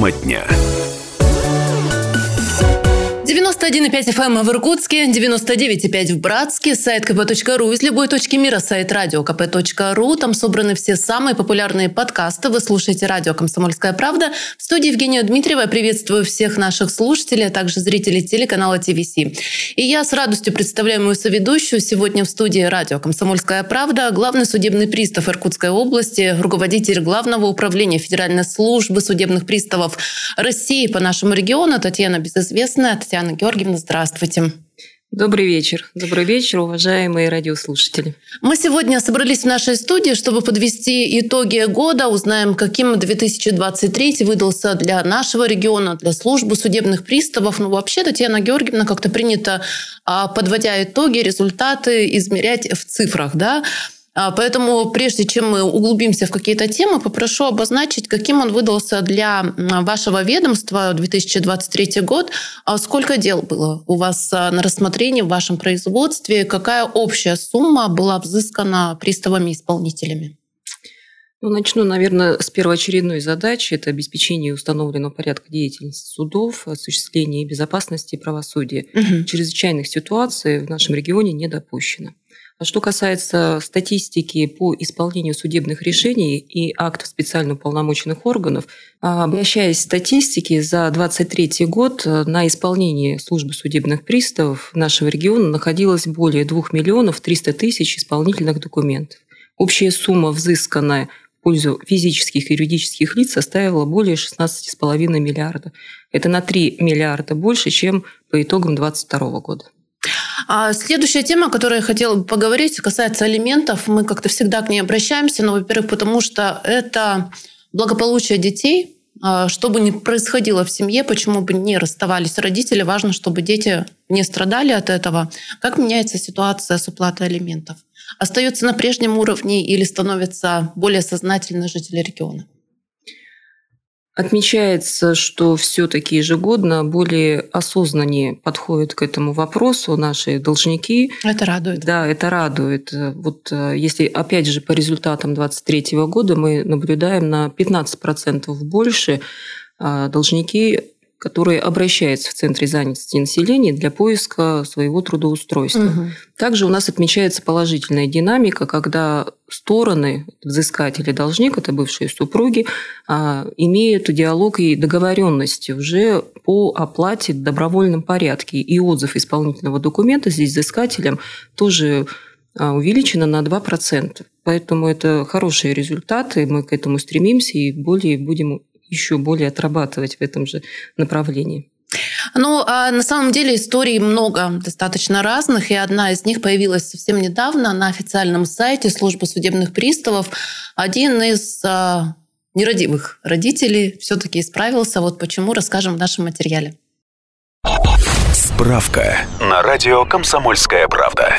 Тема дня. 91,5 FM в Иркутске, 99,5 в Братске, сайт kp.ru из любой точки мира, сайт радио kp.ru. Там собраны все самые популярные подкасты. Вы слушаете радио «Комсомольская правда». В студии Евгения Дмитриева. Приветствую всех наших слушателей, а также зрителей телеканала ТВС. И я с радостью представляю мою соведущую. Сегодня в студии радио «Комсомольская правда» главный судебный пристав Иркутской области, руководитель Главного управления Федеральной службы судебных приставов России по нашему региону Татьяна Безызвестная. Татьяна Татьяна Георгиевна, здравствуйте. Добрый вечер. Добрый вечер, уважаемые радиослушатели. Мы сегодня собрались в нашей студии, чтобы подвести итоги года, узнаем, каким 2023 выдался для нашего региона, для службы судебных приставов. Ну, вообще, Татьяна Георгиевна как-то принято, а, подводя итоги, результаты измерять в цифрах, да? А, поэтому прежде чем мы углубимся в какие-то темы, попрошу обозначить, каким он выдался для вашего ведомства 2023 год. А сколько дел было у вас а, на рассмотрении в вашем производстве? Какая общая сумма была взыскана приставами-исполнителями? Ну, начну, наверное, с первоочередной задачи. Это обеспечение установленного порядка деятельности судов, осуществление безопасности и правосудия. Угу. Чрезвычайных ситуаций в нашем регионе не допущено. Что касается статистики по исполнению судебных решений и актов специально уполномоченных органов, а, обращаясь к статистике, за 2023 год э, на исполнении службы судебных приставов нашего региона находилось более 2 миллионов 300 тысяч исполнительных документов. Общая сумма, взысканная в пользу физических и юридических лиц, составила более 16,5 миллиарда. Это на 3 миллиарда больше, чем по итогам 2022 года. А следующая тема, о которой я хотела поговорить, касается алиментов. Мы как-то всегда к ней обращаемся, но, во-первых, потому что это благополучие детей, а, что бы ни происходило в семье, почему бы не расставались родители, важно, чтобы дети не страдали от этого. Как меняется ситуация с уплатой алиментов? Остается на прежнем уровне или становятся более сознательны жители региона? Отмечается, что все-таки ежегодно более осознаннее подходят к этому вопросу наши должники. Это радует. Да, это радует. Вот э, если, опять же, по результатам 2023 года мы наблюдаем на 15% больше а, должники которые обращаются в Центре занятости населения для поиска своего трудоустройства. Угу. Также у нас отмечается положительная динамика, когда стороны, взыскатели, должник, это бывшие супруги, а, имеют диалог и договоренности уже по оплате в добровольном порядке. И отзыв исполнительного документа здесь взыскателям тоже а, увеличено на 2%. Поэтому это хорошие результаты, мы к этому стремимся и более будем еще более отрабатывать в этом же направлении. Ну, а на самом деле историй много, достаточно разных, и одна из них появилась совсем недавно на официальном сайте службы судебных приставов. Один из а, нерадивых родителей все-таки исправился. Вот почему расскажем в нашем материале. Справка на радио «Комсомольская правда».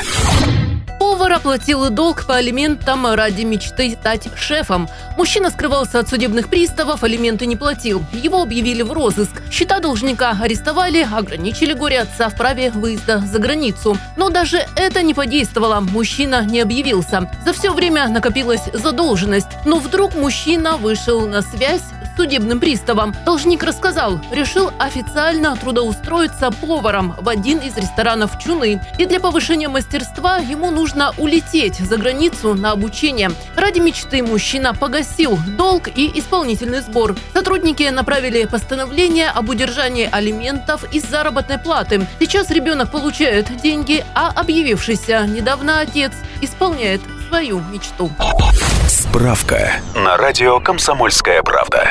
Повар оплатил долг по алиментам ради мечты стать шефом. Мужчина скрывался от судебных приставов, алименты не платил. Его объявили в розыск. Счета должника арестовали, ограничили горе отца в праве выезда за границу. Но даже это не подействовало. Мужчина не объявился. За все время накопилась задолженность. Но вдруг мужчина вышел на связь судебным приставом. Должник рассказал, решил официально трудоустроиться поваром в один из ресторанов Чуны. И для повышения мастерства ему нужно улететь за границу на обучение. Ради мечты мужчина погасил долг и исполнительный сбор. Сотрудники направили постановление об удержании алиментов из заработной платы. Сейчас ребенок получает деньги, а объявившийся недавно отец исполняет свою мечту. Справка на радио «Комсомольская правда».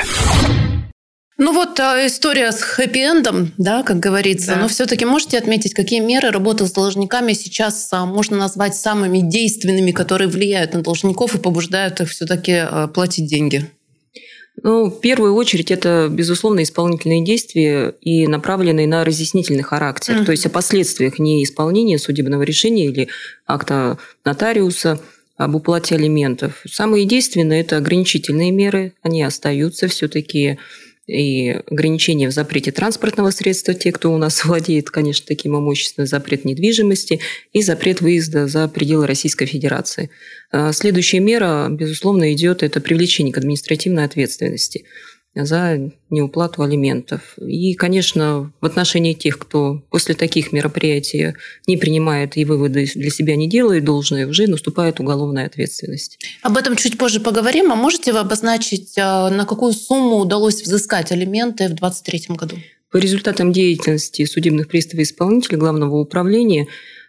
Ну вот а, история с хэппи-эндом, да, как говорится. Да. Но все-таки можете отметить, какие меры работы с должниками сейчас а, можно назвать самыми действенными, которые влияют на должников и побуждают их все-таки а, платить деньги? Ну, в первую очередь, это, безусловно, исполнительные действия и направленные на разъяснительный характер, mm-hmm. то есть о последствиях неисполнения судебного решения или акта нотариуса – об уплате алиментов. Самые действенные – это ограничительные меры, они остаются все-таки и ограничения в запрете транспортного средства, те, кто у нас владеет, конечно, таким имуществом, запрет недвижимости и запрет выезда за пределы Российской Федерации. А следующая мера, безусловно, идет это привлечение к административной ответственности. За неуплату алиментов. И, конечно, в отношении тех, кто после таких мероприятий не принимает и выводы для себя не делает должное, уже наступает уголовная ответственность. Об этом чуть позже поговорим. А можете вы обозначить, а, на какую сумму удалось взыскать алименты в 2023 году? По результатам деятельности судебных приставов и исполнителей Главного управления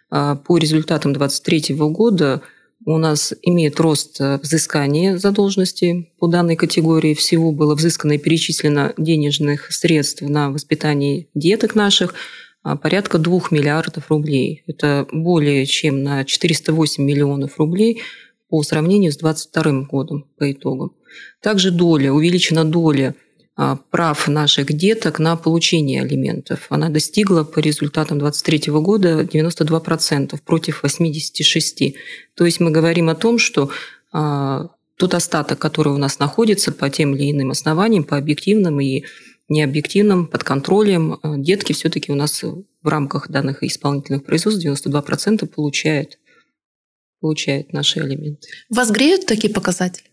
а, по результатам 2023 года у нас имеет рост э, взыскания задолженности по данной категории. Всего было взыскано и перечислено денежных средств на воспитание деток наших а, порядка 2 миллиардов рублей. Это более чем на 408 миллионов рублей по сравнению с 2022 годом по итогам. Также доля, увеличена доля прав наших деток на получение алиментов. Она достигла по результатам 2023 года 92% против 86%. То есть мы говорим о том, что а, тот остаток, который у нас находится по тем или иным основаниям, по объективным и необъективным, под контролем, а, детки все-таки у нас в рамках данных исполнительных производств 92% получают, получают наши алименты. Вас греют такие показатели?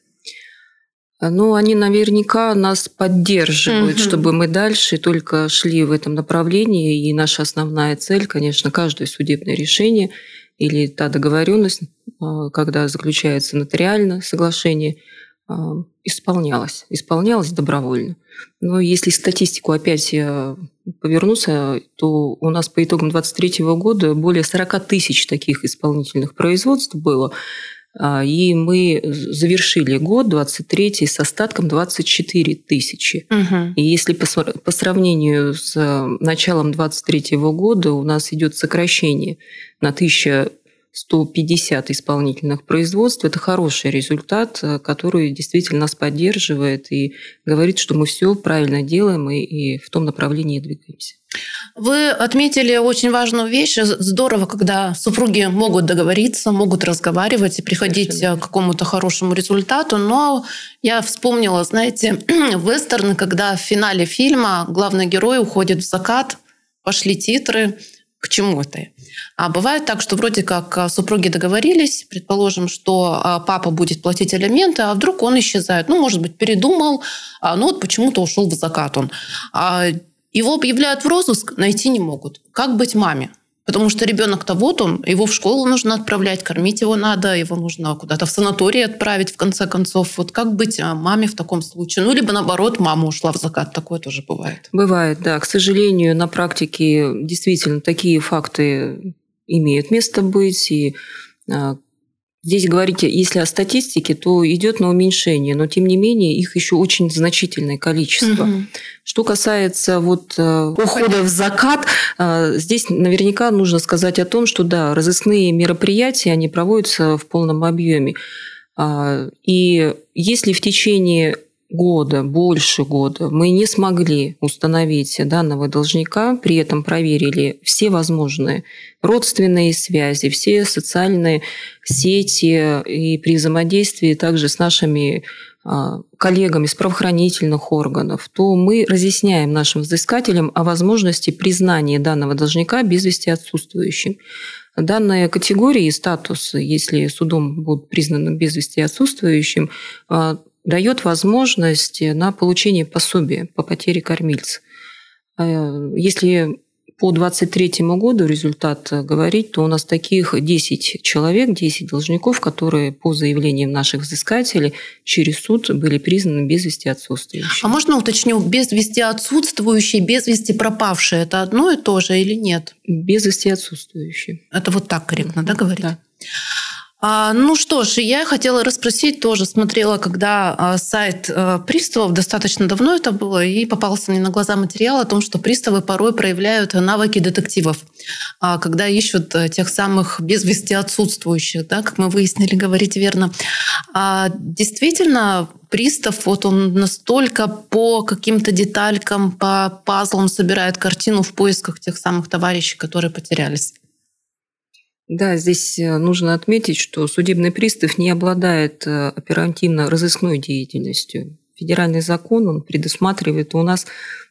Ну, они наверняка нас поддерживают, угу. чтобы мы дальше только шли в этом направлении. И наша основная цель, конечно, каждое судебное решение или та договоренность, а, когда заключается нотариальное соглашение, а, исполнялась, исполнялась добровольно. Но если статистику опять повернуться, то у нас по итогам 2023 года более 40 тысяч таких исполнительных производств было. А, и мы завершили год 23 с остатком 24 тысячи. Угу. И если по, по сравнению с э, началом 23 года у нас идет сокращение на 1150 исполнительных производств, это хороший результат, э, который действительно нас поддерживает и говорит, что мы все правильно делаем и, и в том направлении двигаемся. Вы отметили очень важную вещь. Здорово, когда супруги могут договориться, могут разговаривать и приходить Совершенно. к какому-то хорошему результату. Но я вспомнила, знаете, вестерны, когда в финале фильма главный герой уходит в закат, пошли титры. К чему это? А бывает так, что вроде как супруги договорились, предположим, что а, папа будет платить алименты, а вдруг он исчезает. Ну, может быть, передумал, а, ну вот почему-то ушел в закат он. Его объявляют в розыск, найти не могут. Как быть маме? Потому что ребенок-то вот он, его в школу нужно отправлять, кормить его надо, его нужно куда-то в санаторий отправить, в конце концов. Вот как быть а, маме в таком случае? Ну, либо наоборот, мама ушла в закат. Такое тоже бывает. Бывает, да. К сожалению, на практике действительно такие факты имеют место быть. И а, Здесь говорите, если о статистике, то идет на уменьшение, но тем не менее их еще очень значительное количество. Угу. Что касается вот э, ухода в закат, э, здесь наверняка нужно сказать о том, что да, разыскные мероприятия они проводятся в полном объеме. А, и если в течение года, больше года мы не смогли установить данного должника, при этом проверили все возможные родственные связи, все социальные сети и при взаимодействии также с нашими а, коллегами с правоохранительных органов, то мы разъясняем нашим взыскателям о возможности признания данного должника без вести отсутствующим. Данная категория и статус, если судом будут признаны без вести отсутствующим, а, дает возможность на получение пособия по потере кормильца. Э, если по 2023 году результат говорить, то у нас таких 10 человек, 10 должников, которые по заявлениям наших взыскателей через суд были признаны без вести отсутствующими. А можно уточню, без вести отсутствующие, без вести пропавшие, это одно и то же или нет? Без вести отсутствующие. Это вот так корректно, да, говорить? Да. А, ну что ж, я хотела расспросить тоже. Смотрела, когда а, сайт а, приставов, достаточно давно это было, и попался мне на глаза материал о том, что приставы порой проявляют навыки детективов, когда ищут э, тех самых без вести отсутствующих, да, как мы выяснили, говорить верно. Действительно, пристав, вот он настолько по каким-то деталькам, по пазлам собирает картину в поисках тех самых товарищей, которые потерялись. Да, здесь э, нужно отметить, что судебный пристав не обладает э, оперативно-розыскной деятельностью. Федеральный закон он предусматривает у нас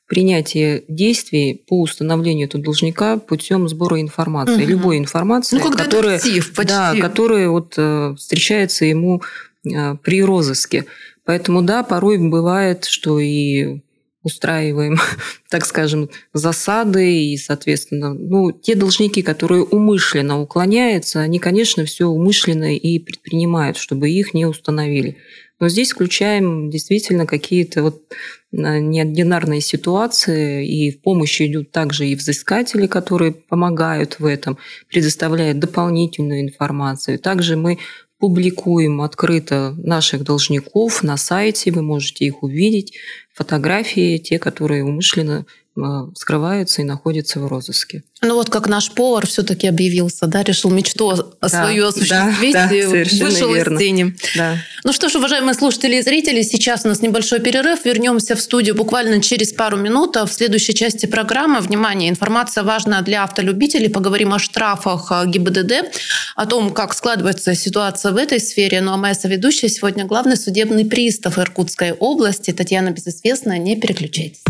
принятие действий по установлению этого должника путем сбора информации, угу. любой информации, ну, которая, да, которая вот, э, встречается ему при розыске. Поэтому да, порой бывает, что и устраиваем, так скажем, засады и, соответственно, ну, те должники, которые умышленно уклоняются, они, конечно, все умышленно и предпринимают, чтобы их не установили. Но здесь включаем действительно какие-то вот а, неординарные ситуации, и в помощь идут также и взыскатели, которые помогают в этом, предоставляют дополнительную информацию. Также мы публикуем открыто наших должников на сайте, вы можете их увидеть, фотографии, те, которые умышленно Э, скрываются и находятся в розыске. Ну вот как наш повар все-таки объявился, да, решил мечту да, свою осуществить да, да, и вышел верно. из тени. Да. Ну что ж, уважаемые слушатели и зрители, сейчас у нас небольшой перерыв. Вернемся в студию буквально через пару минут. А в следующей части программы, внимание, информация важная для автолюбителей. Поговорим о штрафах э, ГИБДД, о том, как складывается ситуация в этой сфере. Ну а моя соведущая сегодня главный судебный пристав Иркутской области Татьяна Безызвестная. Не переключайтесь.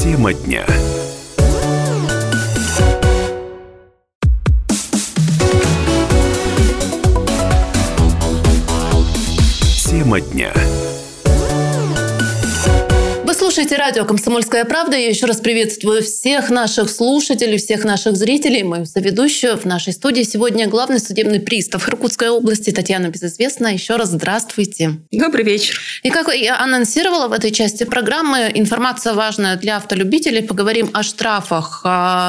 Тема дня. Тема дня слушаете радио «Комсомольская правда». Я еще раз приветствую всех наших слушателей, всех наших зрителей. Мою соведущую в нашей студии сегодня главный судебный пристав Иркутской области Татьяна Безызвестная. Еще раз здравствуйте. Добрый вечер. И как я анонсировала в этой части программы, информация важная для автолюбителей. Поговорим о штрафах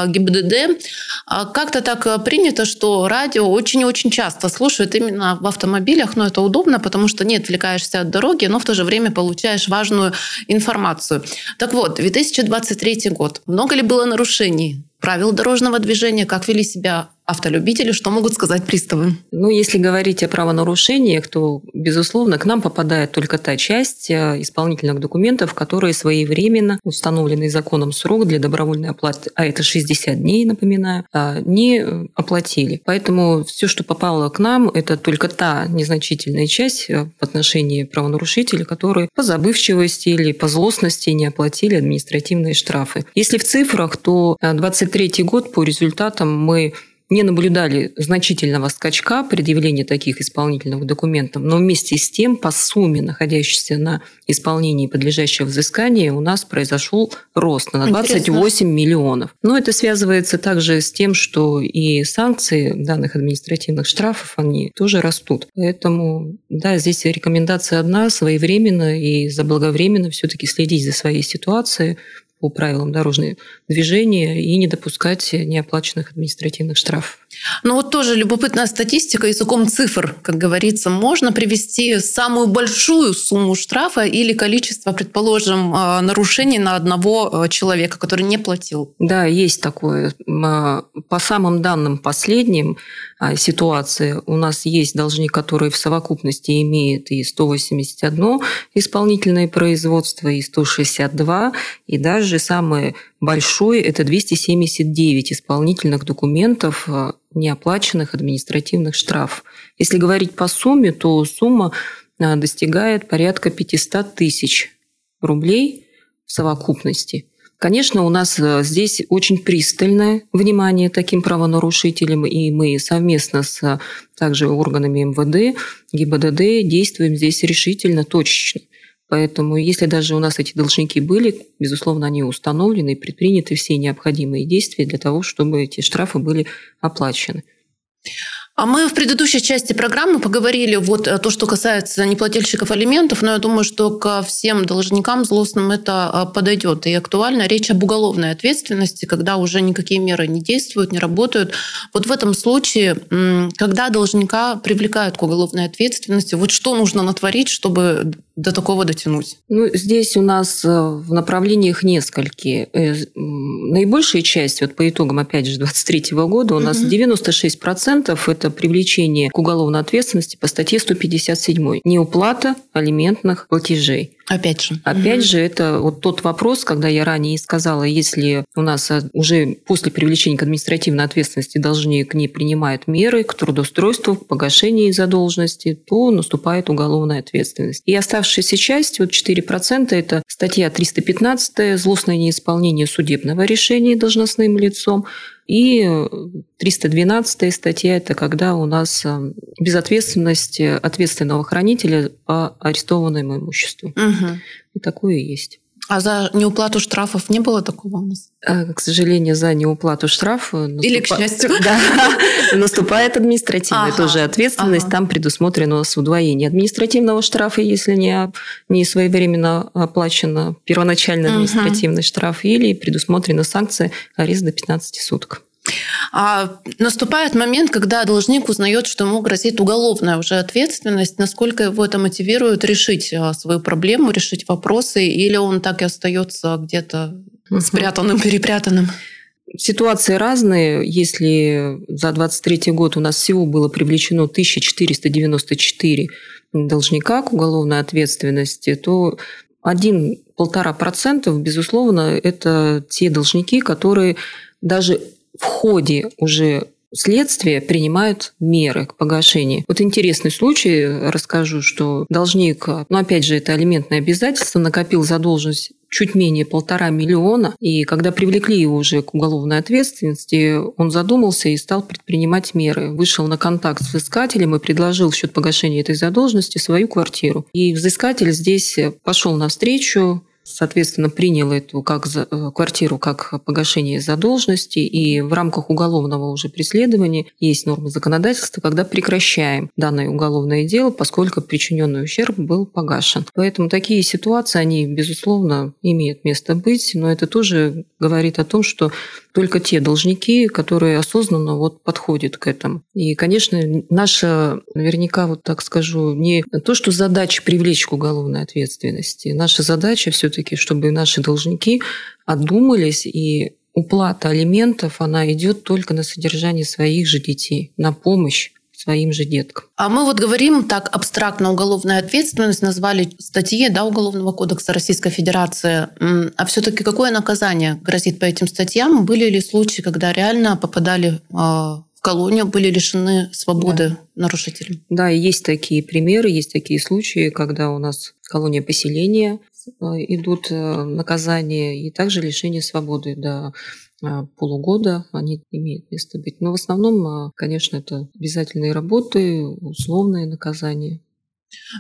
ГИБДД. А как-то так принято, что радио очень-очень часто слушают именно в автомобилях, но это удобно, потому что не отвлекаешься от дороги, но в то же время получаешь важную информацию. Так вот, 2023 год. Много ли было нарушений правил дорожного движения? Как вели себя автолюбители, что могут сказать приставы? Ну, если говорить о правонарушениях, то, безусловно, к нам попадает только та часть э, исполнительных документов, которые своевременно, установленный законом срок для добровольной оплаты, а это 60 дней, напоминаю, а, не оплатили. Поэтому все, что попало к нам, это только та незначительная часть э, в отношении правонарушителей, которые по забывчивости или по злостности не оплатили административные штрафы. Если в цифрах, то 23 э, год по результатам мы не наблюдали значительного скачка предъявления таких исполнительных документов, но вместе с тем по сумме, находящейся на исполнении подлежащего взыскания, у нас произошел рост на 28 Интересно. миллионов. Но это связывается также с тем, что и санкции данных административных штрафов, они тоже растут. Поэтому, да, здесь рекомендация одна, своевременно и заблаговременно все-таки следить за своей ситуацией, по правилам дорожного движения и не допускать неоплаченных административных штрафов. Ну вот тоже любопытная статистика языком цифр, как говорится. Можно привести самую большую сумму штрафа или количество, предположим, а, нарушений на одного а, человека, который не платил? Да, есть такое. А, по самым данным последним ситуации у нас есть должник, который в совокупности имеет и 181 исполнительное производство, и 162, и даже самое большое – это 279 исполнительных документов неоплаченных административных штрафов. Если говорить по сумме, то сумма а, достигает порядка 500 тысяч рублей в совокупности. Конечно, у нас а, здесь очень пристальное внимание таким правонарушителям, и мы совместно с а, также органами МВД, ГИБДД действуем здесь решительно, точечно. Поэтому, если даже у нас эти должники были, безусловно, они установлены и предприняты все необходимые действия для того, чтобы эти штрафы были оплачены. А мы в предыдущей части программы поговорили вот э, то, что касается неплательщиков алиментов, но я думаю, что ко всем должникам злостным это э, подойдет. И актуально речь об уголовной ответственности, когда уже никакие меры не действуют, не работают. Вот в этом случае, когда должника привлекают к уголовной ответственности, вот что нужно натворить, чтобы до такого дотянуть? Ну, здесь у нас э, в направлениях несколько. Наибольшая часть, вот по итогам, опять же, 2023 года, у нас угу. 96% это привлечение к уголовной ответственности по статье 157 неуплата алиментных платежей. Опять же. Опять mm же, это вот тот вопрос, когда я ранее сказала, если у нас а, уже после привлечения к административной ответственности должник не принимает меры к трудоустройству, к погашению задолженности, то наступает уголовная ответственность. И оставшаяся часть, вот 4%, это статья 315 «Злостное неисполнение судебного решения должностным лицом», И 312 статья – это когда у нас безответственность ответственного хранителя по арестованному имуществу. Угу. И такое есть. А за неуплату штрафов не было такого у нас? Э, к сожалению, за неуплату штрафа наступ... Или, к счастью. Да, наступает административная ага, тоже ответственность. Ага. Там предусмотрено у нас удвоение административного штрафа, если не, не своевременно оплачено первоначальный административный угу. штраф, или предусмотрена санкция арест до 15 суток. А наступает момент, когда должник узнает, что ему грозит уголовная уже ответственность. Насколько его это мотивирует решить а, свою проблему, решить вопросы, или он так и остается где-то спрятанным, перепрятанным? Ситуации разные. Если за 23 год у нас всего было привлечено 1494 должника к уголовной ответственности, то один-полтора процентов, безусловно, это те должники, которые даже в ходе уже следствия принимают меры к погашению. Вот интересный случай расскажу, что должник, ну опять же, это алиментное обязательство, накопил задолженность чуть менее полтора миллиона, и когда привлекли его уже к уголовной ответственности, он задумался и стал предпринимать меры. Вышел на контакт с взыскателем и предложил в счет погашения этой задолженности свою квартиру. И взыскатель здесь пошел навстречу, соответственно, принял эту как за, э, квартиру как погашение задолженности, и в рамках уголовного уже преследования есть нормы законодательства, когда прекращаем данное уголовное дело, поскольку причиненный ущерб был погашен. Поэтому такие ситуации, они, безусловно, имеют место быть, но это тоже говорит о том, что только те должники, которые осознанно вот подходят к этому. И, конечно, наша, наверняка, вот так скажу, не то, что задача привлечь к уголовной ответственности. Наша задача все таки чтобы наши должники отдумались и уплата алиментов, она идет только на содержание своих же детей, на помощь своим же деткам. А мы вот говорим так абстрактно уголовная ответственность, назвали статьи да, Уголовного кодекса Российской Федерации. А все-таки какое наказание грозит по этим статьям? Были ли случаи, когда реально попадали а, в колонию, были лишены свободы да. нарушители? Да, есть такие примеры, есть такие случаи, когда у нас колония поселения э, идут э, наказания и также лишение свободы до а, полугода они имеют место быть. Но в основном, а, конечно, это обязательные работы, условные наказания.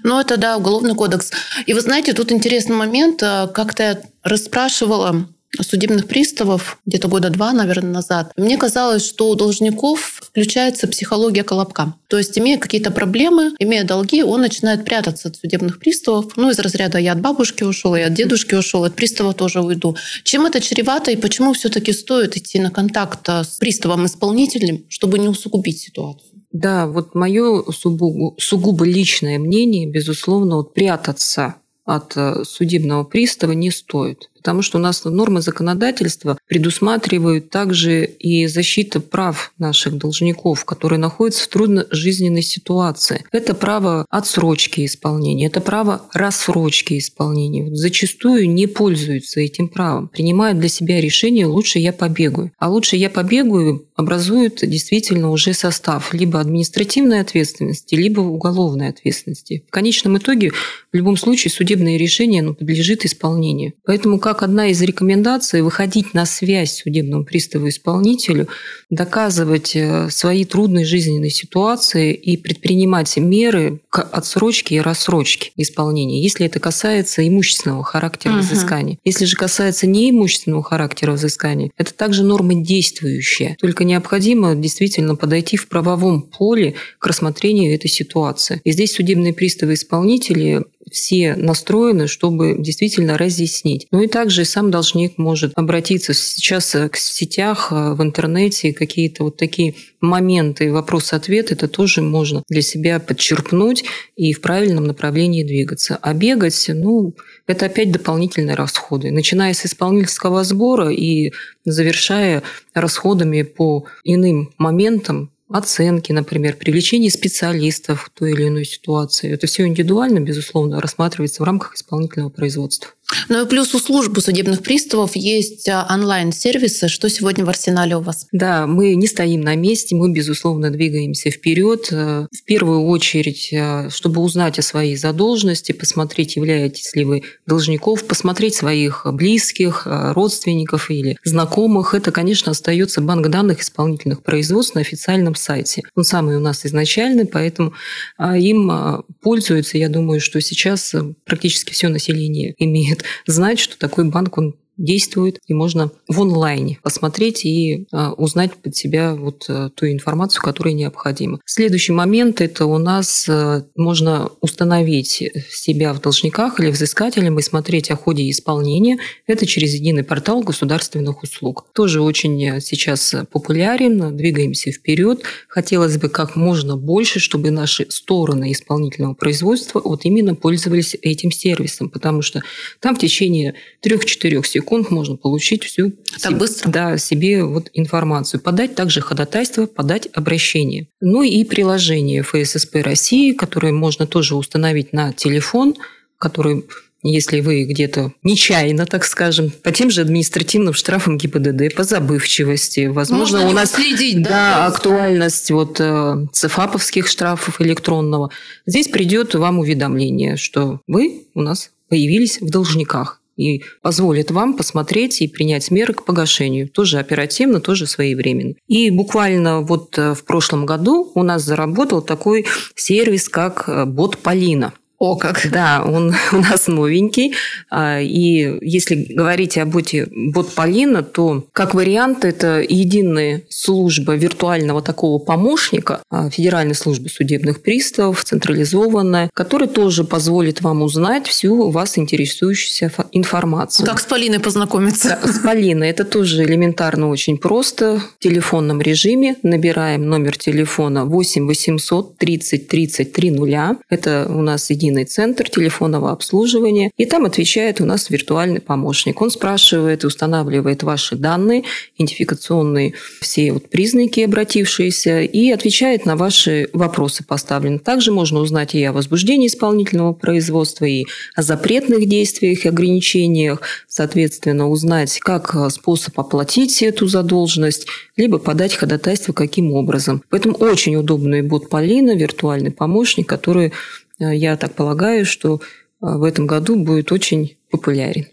Ну, это, да, уголовный кодекс. И вы знаете, тут интересный момент. А, как-то я расспрашивала судебных приставов где-то года два, наверное, назад, мне казалось, что у должников включается психология колобка. То есть, имея какие-то проблемы, имея долги, он начинает прятаться от судебных приставов. Ну, из разряда «я от бабушки ушел, я от дедушки ушел, от пристава тоже уйду». Чем это чревато и почему все таки стоит идти на контакт с приставом-исполнителем, чтобы не усугубить ситуацию? Да, вот мое сугубо, сугубо личное мнение, безусловно, вот прятаться от э, судебного пристава не стоит. Потому что у нас нормы законодательства предусматривают также и защиту прав наших должников, которые находятся в трудножизненной ситуации. Это право отсрочки исполнения, это право рассрочки исполнения. Зачастую не пользуются этим правом, принимают для себя решение «лучше я побегаю». А «лучше я побегаю» образует действительно уже состав либо административной ответственности, либо уголовной ответственности. В конечном итоге, в любом случае, судебное решение оно подлежит исполнению. Поэтому как одна из рекомендаций выходить на связь судебному приставу-исполнителю, доказывать э, свои трудные жизненные ситуации и предпринимать меры к отсрочке и рассрочке исполнения, если это касается имущественного характера угу. взыскания. Если же касается неимущественного характера взыскания, это также норма действующая. Только необходимо действительно подойти в правовом поле к рассмотрению этой ситуации. И здесь судебные приставы-исполнители все настроены, чтобы действительно разъяснить. Ну и также сам должник может обратиться сейчас к сетях, э, в интернете, какие-то вот такие моменты, вопрос-ответ, это тоже можно для себя подчерпнуть и в правильном направлении двигаться. А бегать, ну, это опять дополнительные расходы. Начиная с исполнительского сбора и завершая расходами по иным моментам, оценки, например, привлечение специалистов в той или иной ситуации. Это все индивидуально, безусловно, рассматривается в рамках исполнительного производства. Ну и плюс у службы судебных приставов есть а, онлайн-сервисы. Что сегодня в арсенале у вас? Да, мы не стоим на месте, мы, безусловно, двигаемся вперед. Э, в первую очередь, э, чтобы узнать о своей задолженности, посмотреть, являетесь ли вы должников, посмотреть своих близких, э, родственников или знакомых. Это, конечно, остается банк данных исполнительных производств на официальном сайте. Он самый у нас изначальный, поэтому им пользуются, я думаю, что сейчас практически все население имеет знать, что такой банк, он действует, и можно в онлайне посмотреть и а, узнать под себя вот а, ту информацию, которая необходима. Следующий момент – это у нас а, можно установить себя в должниках или взыскателем и смотреть о ходе исполнения. Это через единый портал государственных услуг. Тоже очень сейчас популярен, двигаемся вперед. Хотелось бы как можно больше, чтобы наши стороны исполнительного производства вот именно пользовались этим сервисом, потому что там в течение 3-4 секунд секунд можно получить всю так быстро? Да, себе вот информацию. Подать также ходатайство, подать обращение. Ну и приложение ФССП России, которое можно тоже установить на телефон, который если вы где-то нечаянно, так скажем, по тем же административным штрафам ГИБДД, по забывчивости, возможно, Можно у нас следить, да, да, актуальность вот э, цифаповских штрафов электронного. Здесь придет вам уведомление, что вы у нас появились в должниках и позволит вам посмотреть и принять меры к погашению. Тоже оперативно, тоже своевременно. И буквально вот э, в прошлом году у нас заработал такой сервис, как э, бот Полина. О, как. Да, он у нас новенький. А, и если говорить об боте бот Полина, то как вариант это единая служба виртуального такого помощника а, Федеральной службы судебных приставов, централизованная, которая тоже позволит вам узнать всю вас интересующуюся информацию. Как с Полиной познакомиться? С Полиной это тоже элементарно очень просто. В телефонном режиме набираем номер телефона 8 800 30 30 300. Это у нас единый единый центр телефонного обслуживания, и там отвечает у нас виртуальный помощник. Он спрашивает и устанавливает ваши данные, идентификационные все вот признаки обратившиеся, и отвечает на ваши вопросы поставлены. Также можно узнать и о возбуждении исполнительного производства, и о запретных действиях и ограничениях, соответственно, узнать, как способ оплатить эту задолженность, либо подать ходатайство каким образом. Поэтому очень удобный бот Полина, виртуальный помощник, который я так полагаю, что э, в этом году будет очень популярен.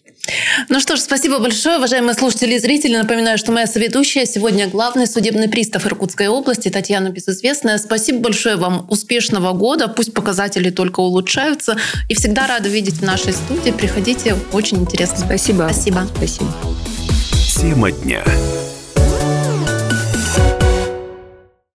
Ну что ж, спасибо большое, уважаемые слушатели и зрители. Напоминаю, что моя соведущая сегодня главный судебный пристав Иркутской области Татьяна Безызвестная. Спасибо большое вам. Успешного года. Пусть показатели только улучшаются. И всегда рада видеть в нашей студии. Приходите. Очень интересно. Спасибо. Спасибо. Спасибо. Тема дня.